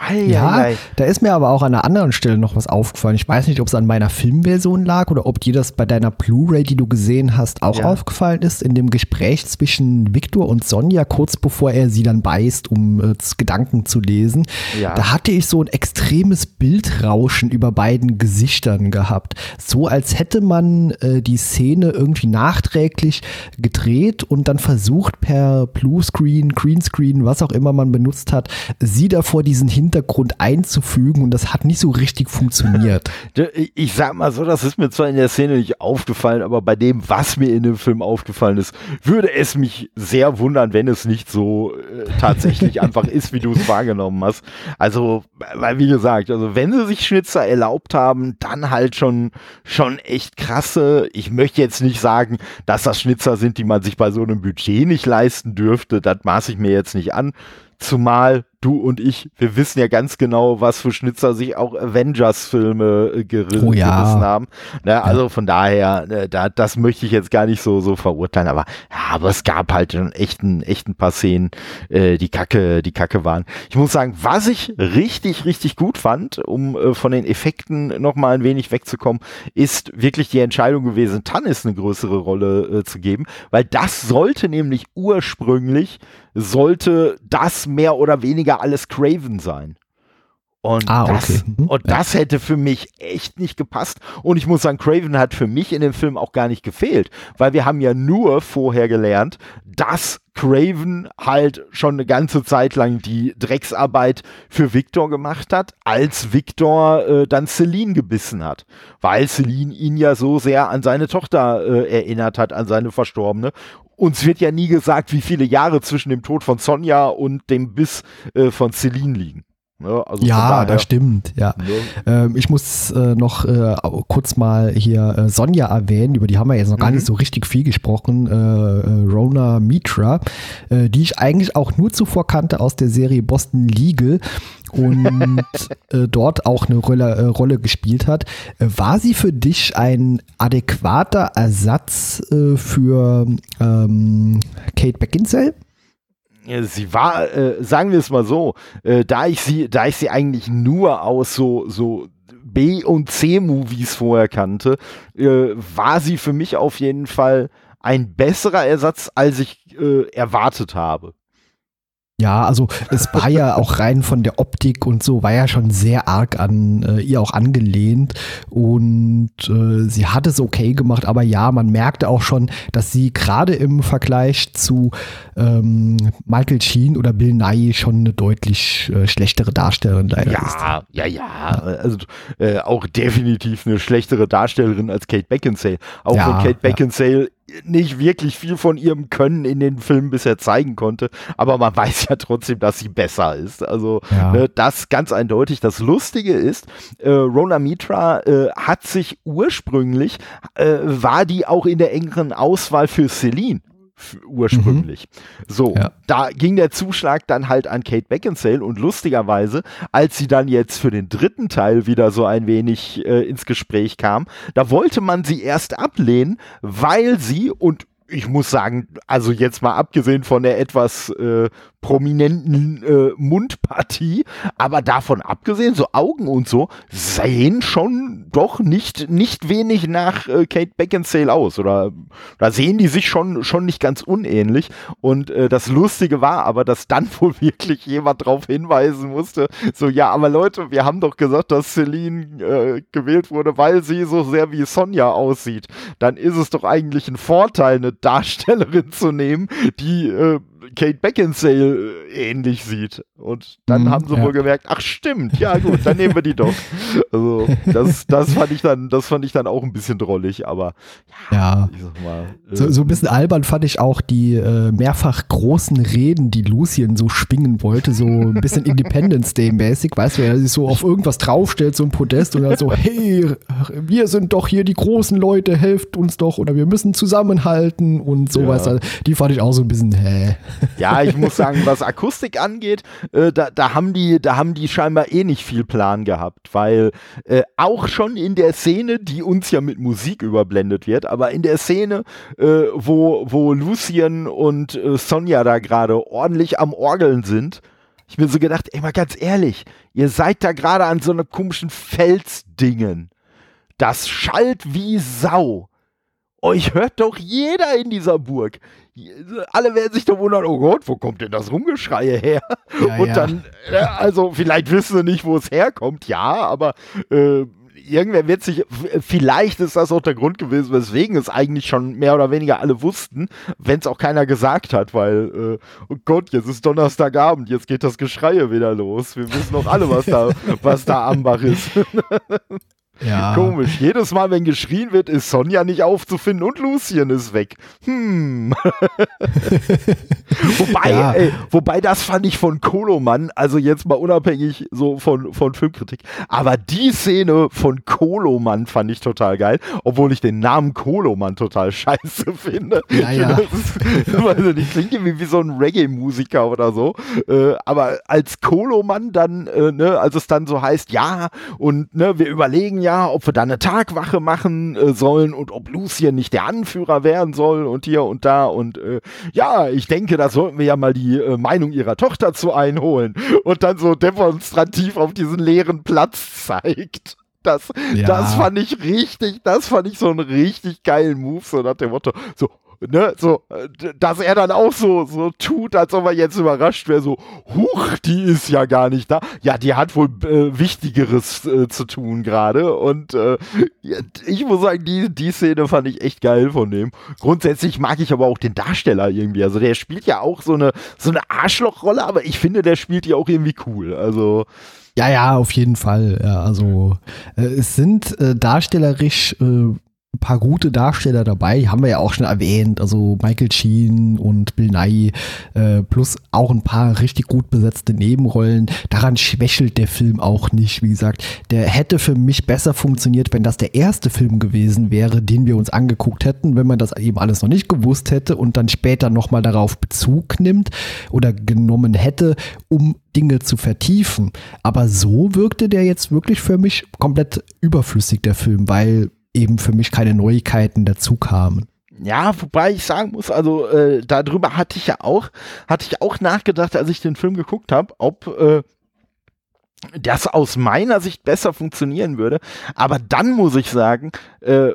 B: Ei, ja, da ist mir aber auch an einer anderen Stelle noch was aufgefallen. Ich weiß nicht, ob es an meiner Filmversion lag oder ob dir das bei deiner Blu-ray, die du gesehen hast, auch ja. aufgefallen ist. In dem Gespräch zwischen Victor und Sonja, kurz bevor er sie dann beißt, um äh, Gedanken zu lesen, ja. da hatte ich so ein extremes Bildrauschen über beiden Gesichtern gehabt. So als hätte man äh, die Szene irgendwie nachträglich gedreht und dann versucht per Bluescreen, Greenscreen, was auch immer man benutzt hat, sie davor diesen Hintergrund Hintergrund einzufügen und das hat nicht so richtig funktioniert.
A: ich sag mal so, das ist mir zwar in der Szene nicht aufgefallen, aber bei dem, was mir in dem Film aufgefallen ist, würde es mich sehr wundern, wenn es nicht so äh, tatsächlich einfach ist, wie du es wahrgenommen hast. Also, weil wie gesagt, also wenn sie sich Schnitzer erlaubt haben, dann halt schon, schon echt krasse. Ich möchte jetzt nicht sagen, dass das Schnitzer sind, die man sich bei so einem Budget nicht leisten dürfte. Das maße ich mir jetzt nicht an. Zumal du und ich, wir wissen ja ganz genau, was für Schnitzer sich auch Avengers-Filme äh, gerissen, oh ja. gerissen haben. Ne, also ja. von daher, ne, da, das möchte ich jetzt gar nicht so, so verurteilen, aber, ja, aber es gab halt schon echt ein, echt ein paar Szenen, äh, die Kacke, die Kacke waren. Ich muss sagen, was ich richtig, richtig gut fand, um äh, von den Effekten nochmal ein wenig wegzukommen, ist wirklich die Entscheidung gewesen, Tannis eine größere Rolle äh, zu geben, weil das sollte nämlich ursprünglich, sollte das mehr oder weniger weniger alles Craven sein. Und, ah, das, okay. mhm. und das hätte für mich echt nicht gepasst. Und ich muss sagen, Craven hat für mich in dem Film auch gar nicht gefehlt, weil wir haben ja nur vorher gelernt, dass Craven halt schon eine ganze Zeit lang die Drecksarbeit für Victor gemacht hat, als Victor äh, dann Celine gebissen hat, weil Celine ihn ja so sehr an seine Tochter äh, erinnert hat, an seine Verstorbene. Uns wird ja nie gesagt, wie viele Jahre zwischen dem Tod von Sonja und dem Biss äh, von Celine liegen.
B: Ne? Also ja, das stimmt. Ja. Ne? Ähm, ich muss äh, noch äh, kurz mal hier äh, Sonja erwähnen, über die haben wir jetzt noch mhm. gar nicht mhm. so richtig viel gesprochen. Äh, äh, Rona Mitra, äh, die ich eigentlich auch nur zuvor kannte aus der Serie Boston Legal und dort auch eine Rolle, Rolle gespielt hat. war sie für dich ein adäquater Ersatz für ähm, Kate Beckinsale?
A: Sie war, äh, sagen wir es mal so, äh, da ich sie, da ich sie eigentlich nur aus so, so B- und C-Movies vorher kannte, äh, war sie für mich auf jeden Fall ein besserer Ersatz, als ich äh, erwartet habe.
B: Ja, also es war ja auch rein von der Optik und so, war ja schon sehr arg an äh, ihr auch angelehnt und äh, sie hat es okay gemacht, aber ja, man merkte auch schon, dass sie gerade im Vergleich zu ähm, Michael Sheen oder Bill Nye schon eine deutlich äh, schlechtere Darstellerin leider
A: ja,
B: ist.
A: Ja, ja, ja, also äh, auch definitiv eine schlechtere Darstellerin als Kate Beckinsale. Auch ja, wenn Kate Beckinsale nicht wirklich viel von ihrem Können in den Filmen bisher zeigen konnte, aber man weiß ja trotzdem, dass sie besser ist. Also ja. ne, das ganz eindeutig. Das Lustige ist, äh, Rona Mitra äh, hat sich ursprünglich, äh, war die auch in der engeren Auswahl für Celine ursprünglich. Mhm. So, ja. da ging der Zuschlag dann halt an Kate Beckinsale und lustigerweise, als sie dann jetzt für den dritten Teil wieder so ein wenig äh, ins Gespräch kam, da wollte man sie erst ablehnen, weil sie und ich muss sagen, also jetzt mal abgesehen von der etwas äh, prominenten äh, Mundpartie, aber davon abgesehen, so Augen und so, sehen schon doch nicht, nicht wenig nach äh, Kate Beckinsale aus. Oder da sehen die sich schon, schon nicht ganz unähnlich. Und äh, das Lustige war aber, dass dann wohl wirklich jemand darauf hinweisen musste, so, ja, aber Leute, wir haben doch gesagt, dass Celine äh, gewählt wurde, weil sie so sehr wie Sonja aussieht. Dann ist es doch eigentlich ein Vorteil, eine Darstellerin zu nehmen, die äh, Kate Beckinsale äh, ähnlich sieht. Und dann mm, haben sie ja. wohl gemerkt, ach stimmt, ja gut, dann nehmen wir die doch. Also das, das fand ich dann, das fand ich dann auch ein bisschen drollig, aber
B: ja, sag mal. Äh, so, so ein bisschen albern fand ich auch die äh, mehrfach großen Reden, die Lucien so schwingen wollte, so ein bisschen Independence Day mäßig, weißt du, er sich so auf irgendwas draufstellt, so ein Podest und dann so, hey, wir sind doch hier die großen Leute, helft uns doch oder wir müssen zusammenhalten und sowas. Ja. Also, die fand ich auch so ein bisschen, hä.
A: Ja, ich muss sagen, was Akustik angeht, äh, da, da, haben die, da haben die scheinbar eh nicht viel Plan gehabt, weil äh, auch schon in der Szene, die uns ja mit Musik überblendet wird, aber in der Szene, äh, wo, wo Lucien und äh, Sonja da gerade ordentlich am Orgeln sind, ich mir so gedacht, ey, mal ganz ehrlich, ihr seid da gerade an so einer komischen Felsdingen. Das schallt wie Sau. Euch hört doch jeder in dieser Burg alle werden sich da wundern, oh Gott, wo kommt denn das Rumgeschreie her? Ja, und ja. dann, äh, also vielleicht wissen sie nicht, wo es herkommt, ja, aber äh, irgendwer wird sich, vielleicht ist das auch der Grund gewesen, weswegen es eigentlich schon mehr oder weniger alle wussten, wenn es auch keiner gesagt hat, weil, äh, oh Gott, jetzt ist Donnerstagabend, jetzt geht das Geschreie wieder los. Wir wissen doch alle, was da, was da am Bach ist. Ja. Komisch. Jedes Mal, wenn geschrien wird, ist Sonja nicht aufzufinden und Lucien ist weg. Hm. wobei, ja. ey, wobei, das fand ich von Koloman, also jetzt mal unabhängig so von, von Filmkritik, aber die Szene von Koloman fand ich total geil, obwohl ich den Namen Koloman total scheiße finde. Ja, ja. Das weiß nicht, klingt irgendwie wie so ein Reggae-Musiker oder so. Äh, aber als Koloman dann, äh, ne, als es dann so heißt, ja, und ne, wir überlegen ja, ja, ob wir da eine Tagwache machen äh, sollen und ob Lucien nicht der Anführer werden soll und hier und da. Und äh, ja, ich denke, da sollten wir ja mal die äh, Meinung ihrer Tochter zu einholen und dann so demonstrativ auf diesen leeren Platz zeigt. Das, ja. das fand ich richtig, das fand ich so einen richtig geilen Move, so nach dem Motto, so, ne, so, äh, dass er dann auch so, so tut, als ob er jetzt überrascht wäre, so, huch, die ist ja gar nicht da. Ja, die hat wohl äh, Wichtigeres äh, zu tun gerade. Und äh, ich muss sagen, die, die Szene fand ich echt geil von dem. Grundsätzlich mag ich aber auch den Darsteller irgendwie. Also der spielt ja auch so eine, so eine Arschlochrolle, aber ich finde, der spielt die auch irgendwie cool. Also.
B: Ja, ja, auf jeden Fall. Ja, also äh, es sind äh, darstellerisch äh, ein paar gute Darsteller dabei, haben wir ja auch schon erwähnt, also Michael Sheen und Bill Nye, äh, plus auch ein paar richtig gut besetzte Nebenrollen. Daran schwächelt der Film auch nicht, wie gesagt. Der hätte für mich besser funktioniert, wenn das der erste Film gewesen wäre, den wir uns angeguckt hätten, wenn man das eben alles noch nicht gewusst hätte und dann später nochmal darauf Bezug nimmt oder genommen hätte, um Dinge zu vertiefen. Aber so wirkte der jetzt wirklich für mich komplett überflüssig, der Film, weil eben für mich keine Neuigkeiten dazu kamen.
A: Ja, wobei ich sagen muss, also äh, darüber hatte ich ja auch, hatte ich auch nachgedacht, als ich den Film geguckt habe, ob äh, das aus meiner Sicht besser funktionieren würde. Aber dann muss ich sagen, äh,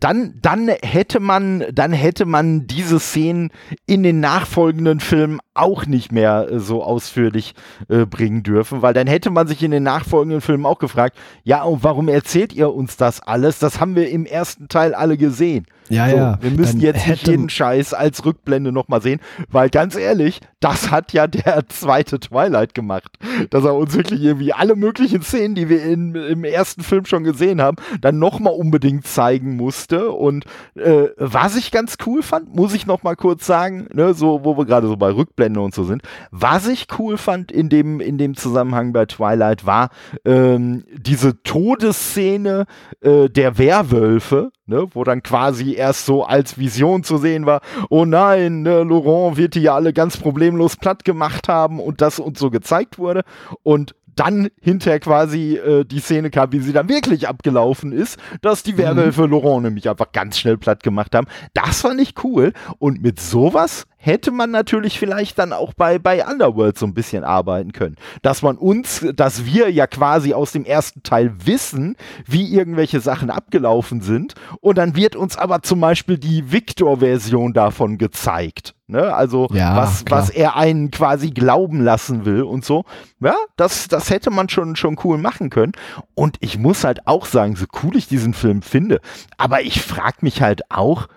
A: dann, dann hätte man, dann hätte man diese Szenen in den nachfolgenden Filmen auch nicht mehr äh, so ausführlich äh, bringen dürfen, weil dann hätte man sich in den nachfolgenden Filmen auch gefragt, ja, und warum erzählt ihr uns das alles? Das haben wir im ersten Teil alle gesehen.
B: Ja,
A: so,
B: ja.
A: Wir müssen
B: Dann
A: jetzt nicht jeden Scheiß als Rückblende nochmal sehen, weil ganz ehrlich, das hat ja der zweite Twilight gemacht. Dass er uns wirklich irgendwie alle möglichen Szenen, die wir in, im ersten Film schon gesehen haben, dann nochmal unbedingt zeigen musste. Und äh, was ich ganz cool fand, muss ich nochmal kurz sagen, ne, so, wo wir gerade so bei Rückblende und so sind, was ich cool fand in dem, in dem Zusammenhang bei Twilight war ähm, diese Todesszene äh, der Werwölfe, ne, wo dann quasi erst so als Vision zu sehen war, oh nein, ne, Laurent wird die ja alle ganz problemlos platt gemacht haben und das uns so gezeigt wurde. Und dann hinterher quasi äh, die Szene kam, wie sie dann wirklich abgelaufen ist, dass die Werwölfe Laurent nämlich einfach ganz schnell platt gemacht haben. Das fand ich cool. Und mit sowas hätte man natürlich vielleicht dann auch bei, bei Underworld so ein bisschen arbeiten können. Dass man uns, dass wir ja quasi aus dem ersten Teil wissen, wie irgendwelche Sachen abgelaufen sind. Und dann wird uns aber zum Beispiel die Victor-Version davon gezeigt. Ne? Also
B: Ja,
A: was,
B: klar.
A: was er einen quasi glauben lassen will und so. Ja, das, das hätte man schon, schon cool machen können. Und ich muss halt auch sagen, so cool ich diesen Film finde, aber ich frage mich halt auch,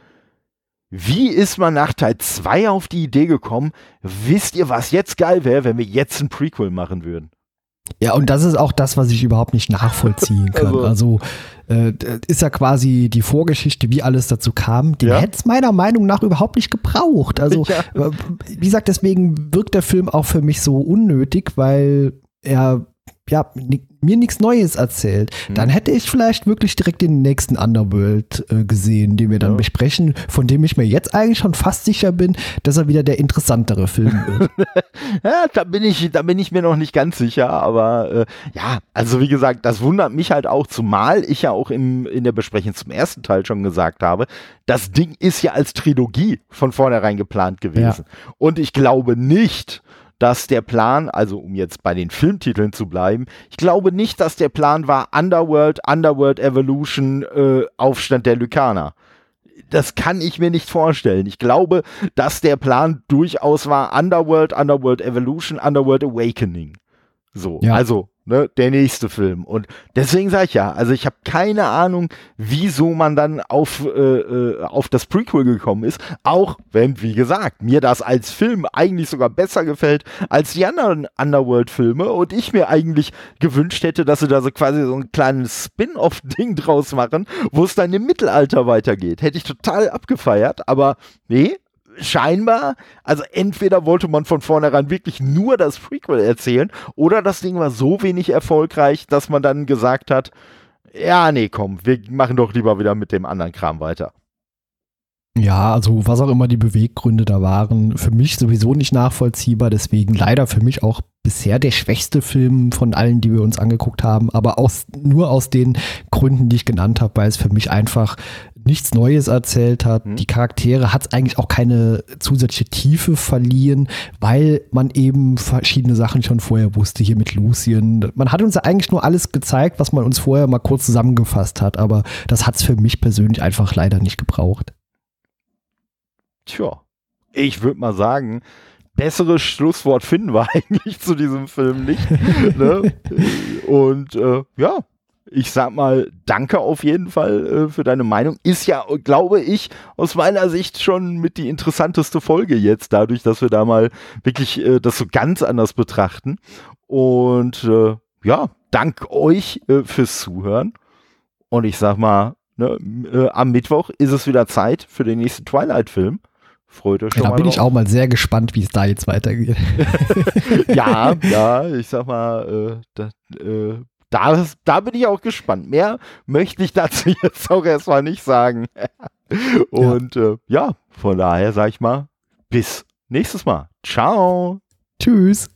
A: wie ist man nach Teil 2 auf die Idee gekommen? Wisst ihr, was jetzt geil wäre, wenn wir jetzt ein Prequel machen würden?
B: Ja, und das ist auch das, was ich überhaupt nicht nachvollziehen kann.
A: Also-
B: Also, äh, ist ja quasi die Vorgeschichte, wie alles dazu kam. Den
A: Ja.
B: hätte es meiner Meinung nach überhaupt nicht gebraucht. Also,
A: Ja.
B: äh, wie gesagt, deswegen wirkt der Film auch für mich so unnötig, weil er ja, mir nichts Neues erzählt.
A: Hm.
B: Dann hätte ich vielleicht wirklich direkt den nächsten Underworld äh, gesehen, den wir dann
A: Ja.
B: besprechen, von dem ich mir jetzt eigentlich schon fast sicher bin, dass er wieder der interessantere Film wird.
A: Ja, da bin ich, da bin ich mir noch nicht ganz sicher, aber äh, ja, also wie gesagt, das wundert mich halt auch, zumal ich ja auch im, in der Besprechung zum ersten Teil schon gesagt habe, das Ding ist ja als Trilogie von vornherein geplant gewesen. Und ich glaube nicht, dass der Plan, also um jetzt bei den Filmtiteln zu bleiben, ich glaube nicht, dass der Plan war Underworld, Underworld Evolution, äh, Aufstand der Lykaner das kann ich mir nicht vorstellen. Ich glaube, dass der Plan durchaus war Underworld, Underworld Evolution, Underworld Awakening. So,
B: Ja.
A: also ne, der nächste Film. Und deswegen sage ich ja, also ich habe keine Ahnung, wieso man dann auf, äh, äh, auf das Prequel gekommen ist. Auch wenn, wie gesagt, mir das als Film eigentlich sogar besser gefällt als die anderen Underworld-Filme und ich mir eigentlich gewünscht hätte, dass sie da so quasi so ein kleines Spin-off-Ding draus machen, wo es dann im Mittelalter weitergeht. Hätte ich total abgefeiert, aber nee, scheinbar, also entweder wollte man von vornherein wirklich nur das Prequel erzählen oder das Ding war so wenig erfolgreich, dass man dann gesagt hat, ja, nee, komm, wir machen doch lieber wieder mit dem anderen Kram weiter.
B: Ja, also was auch immer die Beweggründe da waren, für mich sowieso nicht nachvollziehbar, deswegen leider für mich auch bisher der schwächste Film von allen, die wir uns angeguckt haben, aber aus, nur aus den Gründen, die ich genannt habe, weil es für mich einfach nichts Neues erzählt hat.
A: Hm.
B: Die Charaktere hat es eigentlich auch keine zusätzliche Tiefe verliehen, weil man eben verschiedene Sachen schon vorher wusste, hier mit Lucien. Man hat uns ja eigentlich nur alles gezeigt, was man uns vorher mal kurz zusammengefasst hat, aber das hat es für mich persönlich einfach leider nicht gebraucht.
A: Tja, ich würde mal sagen, besseres Schlusswort finden wir eigentlich zu diesem Film nicht. ne? Und äh, ja, ich sag mal, danke auf jeden Fall äh, für deine Meinung. Ist ja, glaube ich, aus meiner Sicht schon mit die interessanteste Folge jetzt, dadurch, dass wir da mal wirklich äh, das so ganz anders betrachten. Und äh, ja, dank euch äh, fürs Zuhören. Und ich sag mal, ne, äh, am Mittwoch ist es wieder Zeit für den nächsten Twilight-Film. Freut euch schon
B: Ja, da bin ich
A: drauf.
B: auch mal sehr gespannt, wie es da jetzt weitergeht.
A: ja, ja, ich sag mal, äh, da, äh, da, bin ich auch gespannt. Mehr möchte ich dazu jetzt auch erstmal nicht sagen. Und ja, äh, ja von daher sag ich mal, bis nächstes Mal. Ciao. Tschüss.